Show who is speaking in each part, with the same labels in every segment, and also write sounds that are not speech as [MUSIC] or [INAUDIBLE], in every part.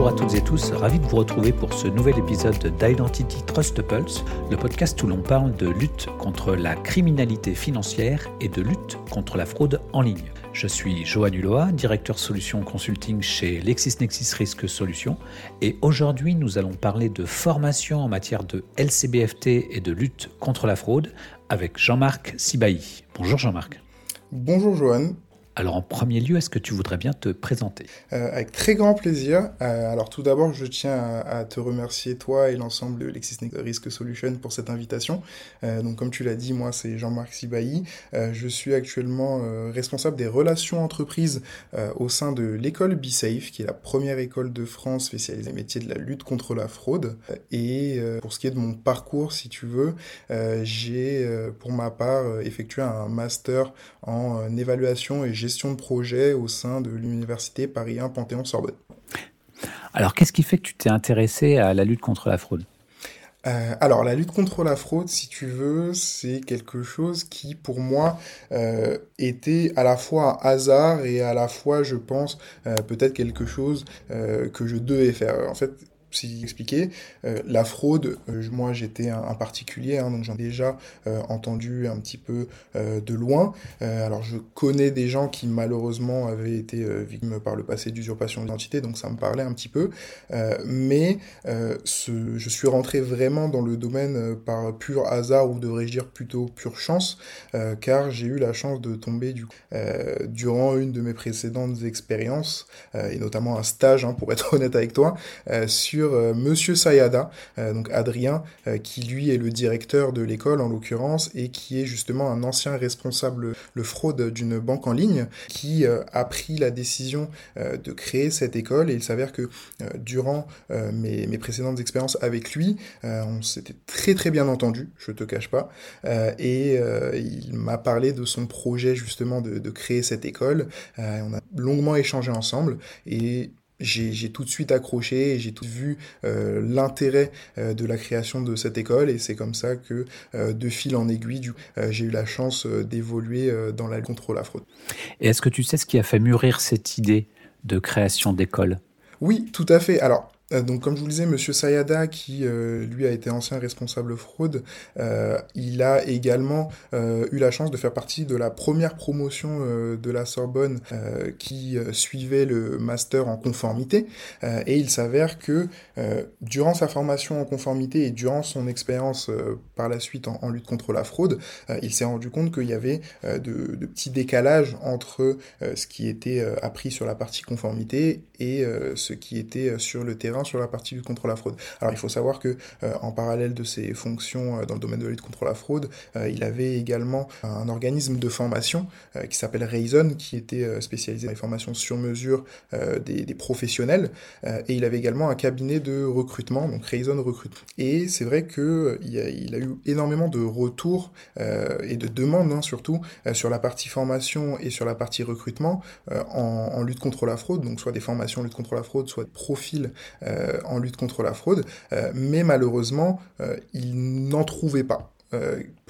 Speaker 1: Bonjour à toutes et tous, ravi de vous retrouver pour ce nouvel épisode d'Identity Trust Pulse, le podcast où l'on parle de lutte contre la criminalité financière et de lutte contre la fraude en ligne. Je suis Johan Hulot, directeur solution consulting chez LexisNexis Risk Solutions, et aujourd'hui nous allons parler de formation en matière de LCBFT et de lutte contre la fraude avec Jean-Marc Sibahi. Bonjour Jean-Marc.
Speaker 2: Bonjour Johan.
Speaker 1: Alors en premier lieu, est-ce que tu voudrais bien te présenter?
Speaker 2: Euh, Avec très grand plaisir. Euh, alors tout d'abord, je tiens à, te remercier toi et l'ensemble de LexisNexis Risk Solution pour cette invitation. Euh, donc comme tu l'as dit, moi c'est Jean-Marc Sibahi. je suis actuellement responsable des relations entreprises au sein de l'école BeSafe, qui est la première école de France spécialisée métier de la lutte contre la fraude. Et pour ce qui est de mon parcours, si tu veux, j'ai pour ma part effectué un master en évaluation et gestion de projet au sein de l'université Paris 1 Panthéon-Sorbonne.
Speaker 1: Alors, qu'est-ce qui fait que tu t'es intéressé à la lutte contre la fraude?
Speaker 2: Euh, alors la lutte contre la fraude, si tu veux, c'est quelque chose qui pour moi euh, était à la fois un hasard et à la fois, je pense, euh, peut-être quelque chose que je devais faire. En fait, si expliquer. Euh, la fraude, euh, moi j'étais un, particulier, hein, donc j'en ai déjà euh, entendu un petit peu de loin. alors je connais des gens qui malheureusement avaient été victimes par le passé d'usurpation d'identité, donc ça me parlait un petit peu. mais je suis rentré vraiment dans le domaine par pur hasard, ou devrais-je dire plutôt pure chance, car j'ai eu la chance de tomber du, durant une de mes précédentes expériences, et notamment un stage, hein, pour être [LAUGHS] honnête avec toi, sur euh, Monsieur Sayada, euh, donc Adrien, euh, qui lui est le directeur de l'école en l'occurrence et qui est justement un ancien responsable le fraude d'une banque en ligne qui a pris la décision de créer cette école et il s'avère que durant mes, précédentes expériences avec lui, on s'était très très bien entendu, je te cache pas, et il m'a parlé de son projet justement de, de créer cette école. on a longuement échangé ensemble et j'ai tout de suite accroché et j'ai tout vu euh, l'intérêt euh, de la création de cette école et c'est comme ça que euh, de fil en aiguille j'ai eu la chance d'évoluer dans la contre la fraude.
Speaker 1: Et est-ce que tu sais ce qui a fait mûrir cette idée de création d'école?
Speaker 2: Oui, tout à fait. Alors euh, donc, comme je vous le disais, Monsieur Sayada, qui euh, lui a été ancien responsable fraude, euh, il a également eu la chance de faire partie de la première promotion de la Sorbonne qui suivait le master en conformité. et il s'avère que durant sa formation en conformité et durant son expérience par la suite en, lutte contre la fraude, il s'est rendu compte qu'il y avait de, petits décalages entre ce qui était appris sur la partie conformité et ce qui était sur le terrain sur la partie lutte contre la fraude. Alors il faut savoir que euh, en parallèle de ses fonctions euh, dans le domaine de la lutte contre la fraude, euh, il avait également un organisme de formation qui s'appelle Rayson, qui était spécialisé dans les formations sur mesure des, professionnels, et il avait également un cabinet de recrutement, donc Rayson Recrute. Et c'est vrai que il a, eu énormément de retours et de demandes hein, surtout sur la partie formation et sur la partie recrutement en, lutte contre la fraude, donc soit des formations lutte contre la fraude, soit des profils en lutte contre la fraude, euh, mais malheureusement, euh, il n'en trouvait pas.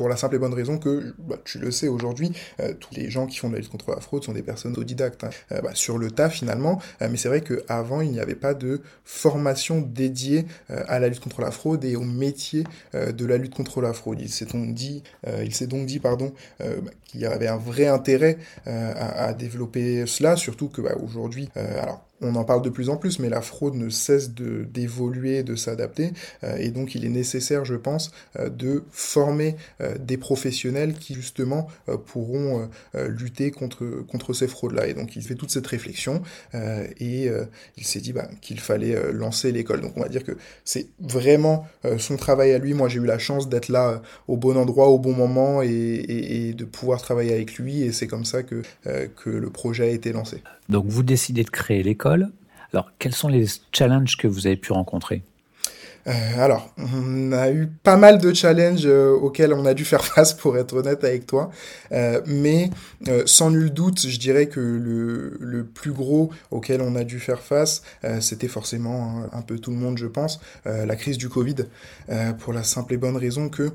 Speaker 2: Pour la simple et bonne raison que, bah, tu le sais aujourd'hui, tous les gens qui font de la lutte contre la fraude sont des personnes autodidactes, hein. bah, sur le tas finalement, mais c'est vrai qu'avant, il n'y avait pas de formation dédiée à la lutte contre la fraude et au métier de la lutte contre la fraude. Il s'est donc dit, il s'est donc dit pardon, bah, qu'il y avait un vrai intérêt à, développer cela, surtout que aujourd'hui, alors on en parle de plus en plus, mais la fraude ne cesse de d'évoluer, de s'adapter, euh, et donc il est nécessaire, je pense, euh, de former euh, des professionnels qui justement pourront lutter contre contre ces fraudes-là. Et donc il fait toute cette réflexion et il s'est dit bah, qu'il fallait lancer l'école. Donc on va dire que c'est vraiment son travail à lui. Moi j'ai eu la chance d'être là au bon endroit, au bon moment, et, et, de pouvoir travailler avec lui, et c'est comme ça que que le projet a été lancé.
Speaker 1: Donc vous décidez de créer l'école. Alors quels sont les challenges que vous avez pu rencontrer?
Speaker 2: euh, alors, on a eu pas mal de challenges euh, auxquels on a dû faire [LAUGHS] face, pour être honnête avec toi. Euh, mais sans nul doute, je dirais que le, le, plus gros auquel on a dû faire face, c'était forcément un, un, peu tout le monde, je pense, la crise du Covid, pour la simple et bonne raison que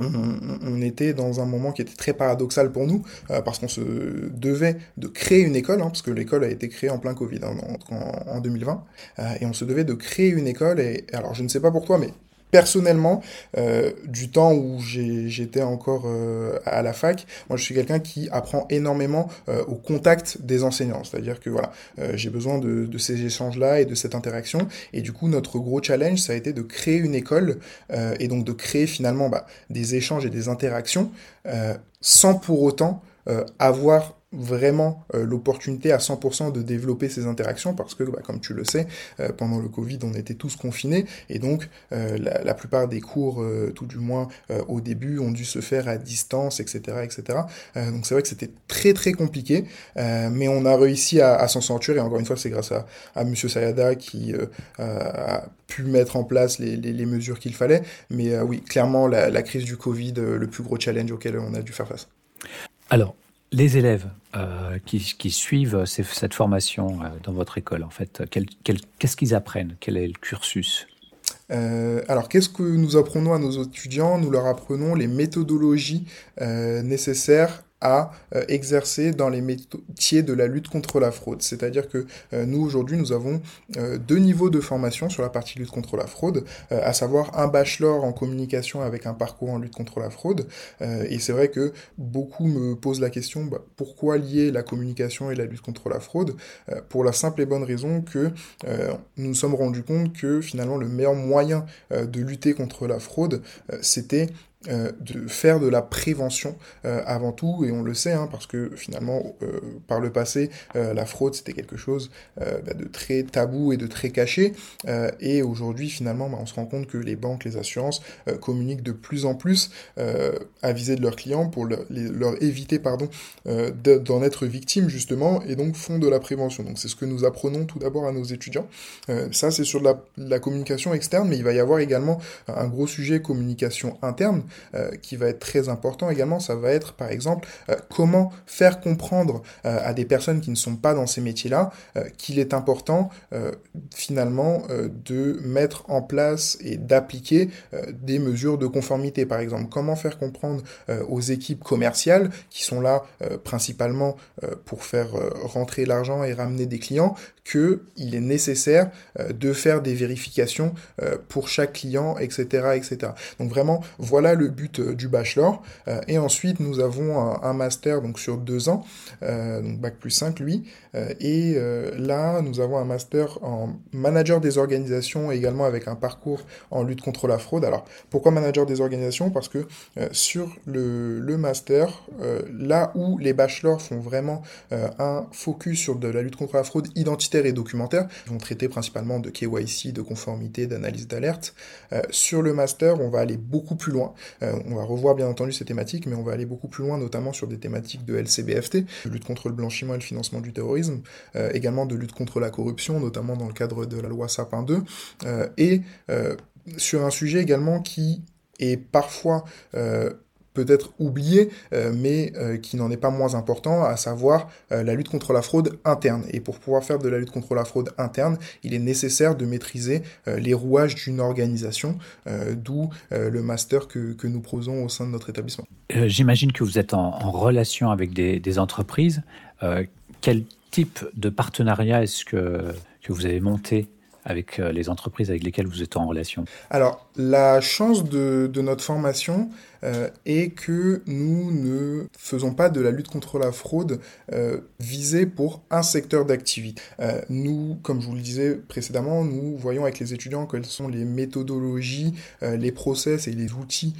Speaker 2: on, était dans un moment qui était très paradoxal pour nous, euh, parce qu'on se devait de créer une école, hein, parce que l'école a été créée en plein Covid, hein, en, en, 2020, euh, et on se devait de créer une école, et alors je ne sais pas pour toi, mais personnellement, euh, du temps où j'étais encore euh, à la fac, moi je suis quelqu'un qui apprend énormément euh, au contact des enseignants. C'est-à-dire que voilà, j'ai besoin de, ces échanges-là et de cette interaction. Et du coup, notre gros challenge, ça a été de créer une école et donc de créer finalement bah, des échanges et des interactions sans pour autant avoir vraiment euh, l'opportunité à 100% de développer ces interactions parce que, bah, comme tu le sais, euh, pendant le Covid, on était tous confinés et donc euh, la, plupart des cours, tout du moins au début, ont dû se faire à distance, etc., etc. donc c'est vrai que c'était très très compliqué, mais on a réussi à, à s'en sortir et encore une fois, c'est grâce à, à Monsieur Sayada qui a pu mettre en place les, mesures qu'il fallait. Mais oui, clairement, la, la crise du Covid, le plus gros challenge auquel on a dû faire face.
Speaker 1: Alors, les élèves euh, qui, suivent cette formation euh, dans votre école, en fait, qu'est-ce qu'ils apprennent? Quel est le cursus?
Speaker 2: Euh, alors, qu'est-ce que nous apprenons à nos étudiants? Nous leur apprenons les méthodologies nécessaires à euh, exercer dans les métiers de la lutte contre la fraude. C'est-à-dire que euh, nous, aujourd'hui, nous avons euh, deux niveaux de formation sur la partie lutte contre la fraude, à savoir un bachelor en communication avec un parcours en lutte contre la fraude. et c'est vrai que beaucoup me posent la question, bah, pourquoi lier la communication et la lutte contre la fraude Pour la simple et bonne raison que nous nous sommes rendus compte que finalement le meilleur moyen de lutter contre la fraude, c'était euh, de faire de la prévention euh, avant tout, et on le sait, hein, parce que finalement, euh, par le passé, la fraude, c'était quelque chose bah, de très tabou et de très caché, et aujourd'hui, finalement, bah, on se rend compte que les banques, les assurances communiquent de plus en plus à viser de leurs clients pour leur, éviter pardon, d'en être victimes, justement, et donc font de la prévention. Donc c'est ce que nous apprenons tout d'abord à nos étudiants. ça, c'est sur la communication externe, mais il va y avoir également un gros sujet communication interne, euh, qui va être très important également, ça va être par exemple euh, comment faire comprendre euh, à des personnes qui ne sont pas dans ces métiers-là qu'il est important finalement de mettre en place et d'appliquer des mesures de conformité par exemple. Comment faire comprendre aux équipes commerciales qui sont là principalement pour faire rentrer l'argent et ramener des clients qu'il est nécessaire de faire des vérifications pour chaque client, etc., etc. Donc vraiment, voilà le but euh, du bachelor. Euh, et ensuite, nous avons un, master donc sur deux ans, euh, donc bac plus 5 lui. et là, nous avons un master en manager des organisations également avec un parcours en lutte contre la fraude. Alors, pourquoi manager des organisations? Parce que sur le, le master, là où les bachelors font vraiment un focus sur de la lutte contre la fraude identitaire et documentaire, ils vont traiter principalement de KYC, de conformité, d'analyse d'alerte. sur le master, on va aller beaucoup plus loin. Euh, on va revoir bien entendu ces thématiques, mais on va aller beaucoup plus loin, notamment sur des thématiques de LCBFT, de lutte contre le blanchiment et le financement du terrorisme, euh, également de lutte contre la corruption, notamment dans le cadre de la loi Sapin 2, euh, et sur un sujet également qui est parfois peut-être oublié, euh, mais euh, qui n'en est pas moins important, à savoir euh, la lutte contre la fraude interne. Et pour pouvoir faire de la lutte contre la fraude interne, il est nécessaire de maîtriser les rouages d'une organisation, d'où le master que, que, nous proposons au sein de notre établissement.
Speaker 1: J'imagine que vous êtes en, en relation avec des, des entreprises. quel type de partenariat est-ce que, que vous avez monté avec les entreprises avec lesquelles vous êtes en relation?
Speaker 2: Alors, la chance de, notre formation, euh, et que nous ne faisons pas de la lutte contre la fraude euh, visée pour un secteur d'activité. Euh, nous, comme je vous le disais précédemment, nous voyons avec les étudiants quelles sont les méthodologies, les process et les outils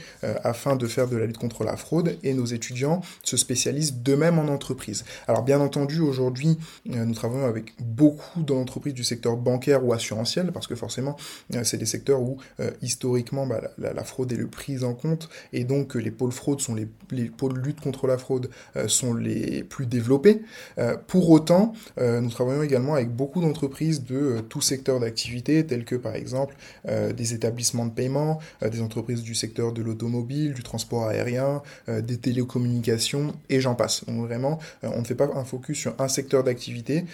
Speaker 2: afin de faire de la lutte contre la fraude et nos étudiants se spécialisent d'eux-mêmes en entreprise. Alors bien entendu, aujourd'hui, nous travaillons avec beaucoup d'entreprises du secteur bancaire ou assurantiel parce que forcément, c'est des secteurs où historiquement bah, la, fraude est le prise en compte et donc que les pôles fraude sont les, les pôles lutte contre la fraude euh, sont les plus développés. Euh, pour autant, euh, nous travaillons également avec beaucoup d'entreprises de euh, tout secteur d'activité, telles que par exemple euh, des établissements de paiement, euh, des entreprises du secteur de l'automobile, du transport aérien, des télécommunications et j'en passe. Donc vraiment, on ne fait pas un focus sur un secteur d'activité,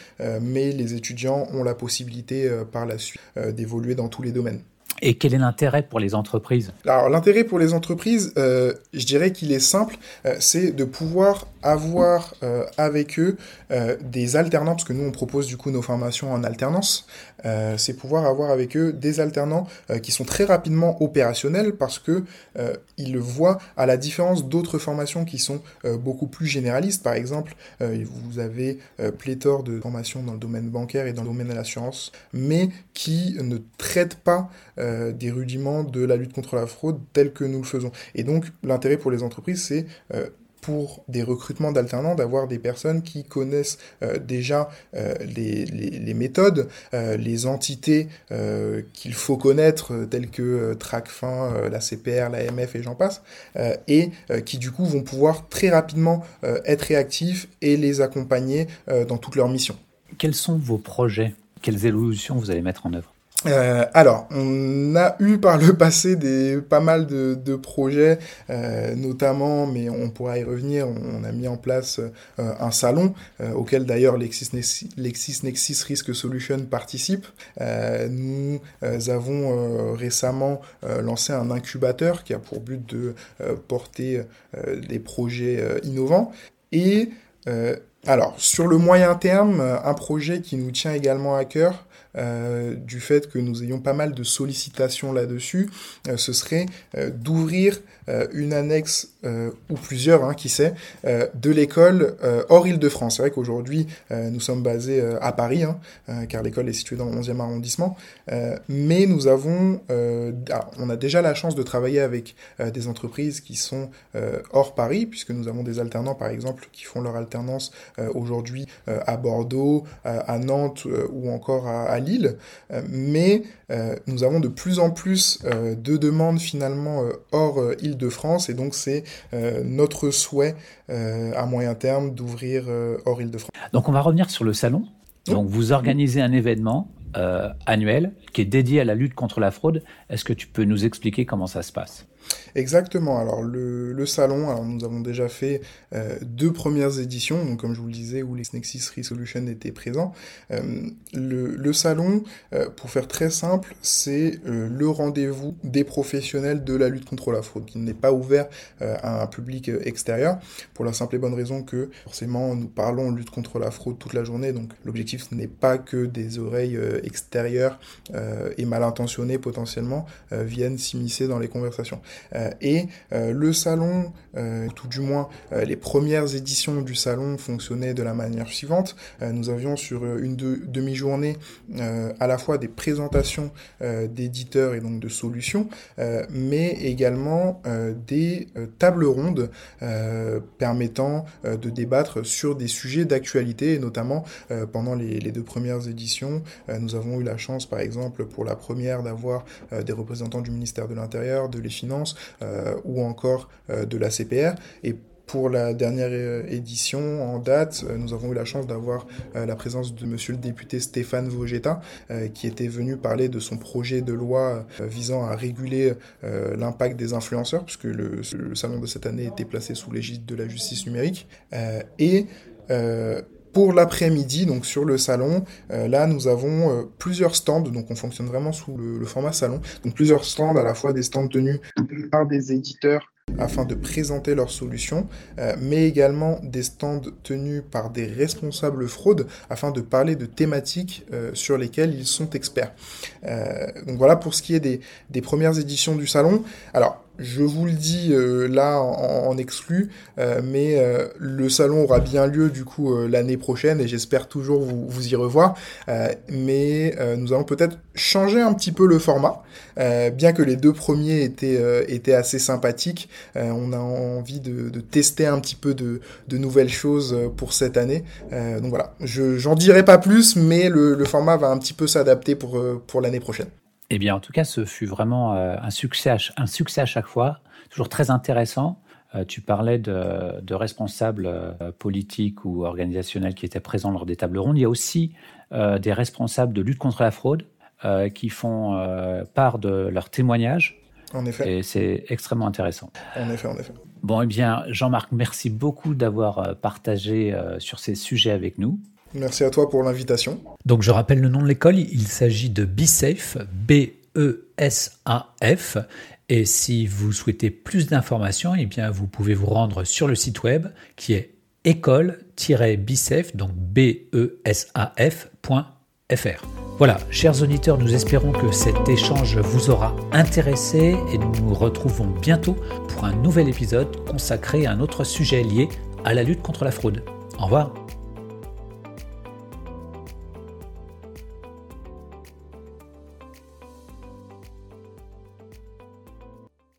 Speaker 2: mais les étudiants ont la possibilité par la suite d'évoluer dans tous les domaines.
Speaker 1: Et quel est l'intérêt pour les entreprises
Speaker 2: Alors l'intérêt pour les entreprises, euh, je dirais qu'il est simple, euh, c'est de pouvoir avoir euh, avec eux des alternants, parce que nous on propose du coup nos formations en alternance, c'est pouvoir avoir avec eux des alternants qui sont très rapidement opérationnels parce que ils le voient à la différence d'autres formations qui sont beaucoup plus généralistes. Par exemple, vous avez pléthore de formations dans le domaine bancaire et dans le domaine de l'assurance, mais qui ne traitent pas euh, des rudiments de la lutte contre la fraude tels que nous le faisons. Et donc l'intérêt pour les entreprises, c'est euh, pour des recrutements d'alternants, d'avoir des personnes qui connaissent euh, déjà les, méthodes, les entités qu'il faut connaître, telles que TRACFIN, la CPR, l'AMF et j'en passe, et qui du coup vont pouvoir très rapidement être réactifs et les accompagner dans toutes leurs missions.
Speaker 1: Quels sont vos projets? Quelles évolutions vous allez mettre en œuvre?
Speaker 2: Euh, alors, on a eu par le passé des pas mal de, projets, euh, notamment, mais on pourra y revenir. On, a mis en place euh, un salon auquel d'ailleurs LexisNexis, Risk Solution participe. Nous avons récemment lancé un incubateur qui a pour but de porter des projets innovants et alors, sur le moyen terme, un projet qui nous tient également à cœur, euh, du fait que nous ayons pas mal de sollicitations là-dessus, euh, ce serait euh, d'ouvrir une annexe ou plusieurs, hein, qui sait, de l'école hors Île-de-France. C'est vrai qu'aujourd'hui, nous sommes basés à Paris, hein, car l'école est située dans le 11e arrondissement, mais nous avons, on a déjà la chance de travailler avec des entreprises qui sont hors Paris, puisque nous avons des alternants, par exemple, qui font leur alternance aujourd'hui à Bordeaux, à Nantes ou encore à, à Lille, euh, mais euh, nous avons de plus en plus euh, de demandes finalement hors Île-de-France, et donc c'est notre souhait à moyen terme d'ouvrir hors Île-de-France.
Speaker 1: Donc on va revenir sur le salon. Donc vous organisez un événement annuel qui est dédié à la lutte contre la fraude. Est-ce que tu peux nous expliquer comment ça se passe?
Speaker 2: Exactement. Alors le, salon, nous avons déjà fait euh, deux premières éditions, donc comme je vous le disais, où les Nexis Resolution étaient présents. Euh, le, salon, euh, pour faire très simple, c'est le rendez-vous des professionnels de la lutte contre la fraude, qui n'est pas ouvert à un public extérieur, pour la simple et bonne raison que forcément nous parlons lutte contre la fraude toute la journée, donc l'objectif ce n'est pas que des oreilles extérieures et mal intentionnées potentiellement viennent s'immiscer dans les conversations. Euh, et euh, le salon, euh, tout du moins les premières éditions du salon fonctionnaient de la manière suivante. nous avions sur une demi-journée à la fois des présentations d'éditeurs et donc de solutions, mais également des tables rondes permettant de débattre sur des sujets d'actualité, et notamment pendant les, les, deux premières éditions, nous avons eu la chance, par exemple, pour la première, d'avoir des représentants du ministère de l'Intérieur, de les Finances, euh, ou encore euh, de la CPR. Et pour la dernière euh, édition en date, nous avons eu la chance d'avoir la présence de monsieur le député Stéphane Vogetta, qui était venu parler de son projet de loi visant à réguler l'impact des influenceurs, puisque le, salon de cette année était placé sous l'égide de la justice numérique. et pour l'après-midi, donc sur le salon, euh, là nous avons euh, plusieurs stands, donc on fonctionne vraiment sous le, format salon, donc plusieurs stands, à la fois des stands tenus par des éditeurs afin de présenter leurs solutions, euh, mais également des stands tenus par des responsables fraude afin de parler de thématiques sur lesquelles ils sont experts. Donc voilà pour ce qui est des, des premières éditions du salon. Alors je vous le dis euh, là en, exclu, euh, mais euh, le salon aura bien lieu du coup l'année prochaine et j'espère toujours vous, y revoir. mais nous allons peut-être changer un petit peu le format, bien que les deux premiers étaient, étaient assez sympathiques. on a envie de, tester un petit peu de, de nouvelles choses pour cette année. donc voilà, je j'en dirai pas plus, mais le, le format va un petit peu s'adapter pour, pour l'année prochaine.
Speaker 1: Eh bien, en tout cas, ce fut vraiment euh, un, succès à, un succès à chaque fois, toujours très intéressant. Euh, tu parlais de, de responsables euh, politiques ou organisationnels qui étaient présents lors des tables rondes. Il y a aussi des responsables de lutte contre la fraude qui font part de leurs témoignages.
Speaker 2: En effet.
Speaker 1: Et c'est extrêmement intéressant.
Speaker 2: En effet, en effet.
Speaker 1: Bon, eh bien, Jean-Marc, merci beaucoup d'avoir partagé sur ces sujets avec nous.
Speaker 2: Merci à toi pour l'invitation.
Speaker 1: Donc je rappelle le nom de l'école, il s'agit de BeSafe, B-E-S-A-F. Et si vous souhaitez plus d'informations, eh bien, vous pouvez vous rendre sur le site web qui est école-bicef, donc B-E-S-A-F.fr. Voilà, chers auditeurs, nous espérons que cet échange vous aura intéressé et nous nous retrouvons bientôt pour un nouvel épisode consacré à un autre sujet lié à la lutte contre la fraude. Au revoir.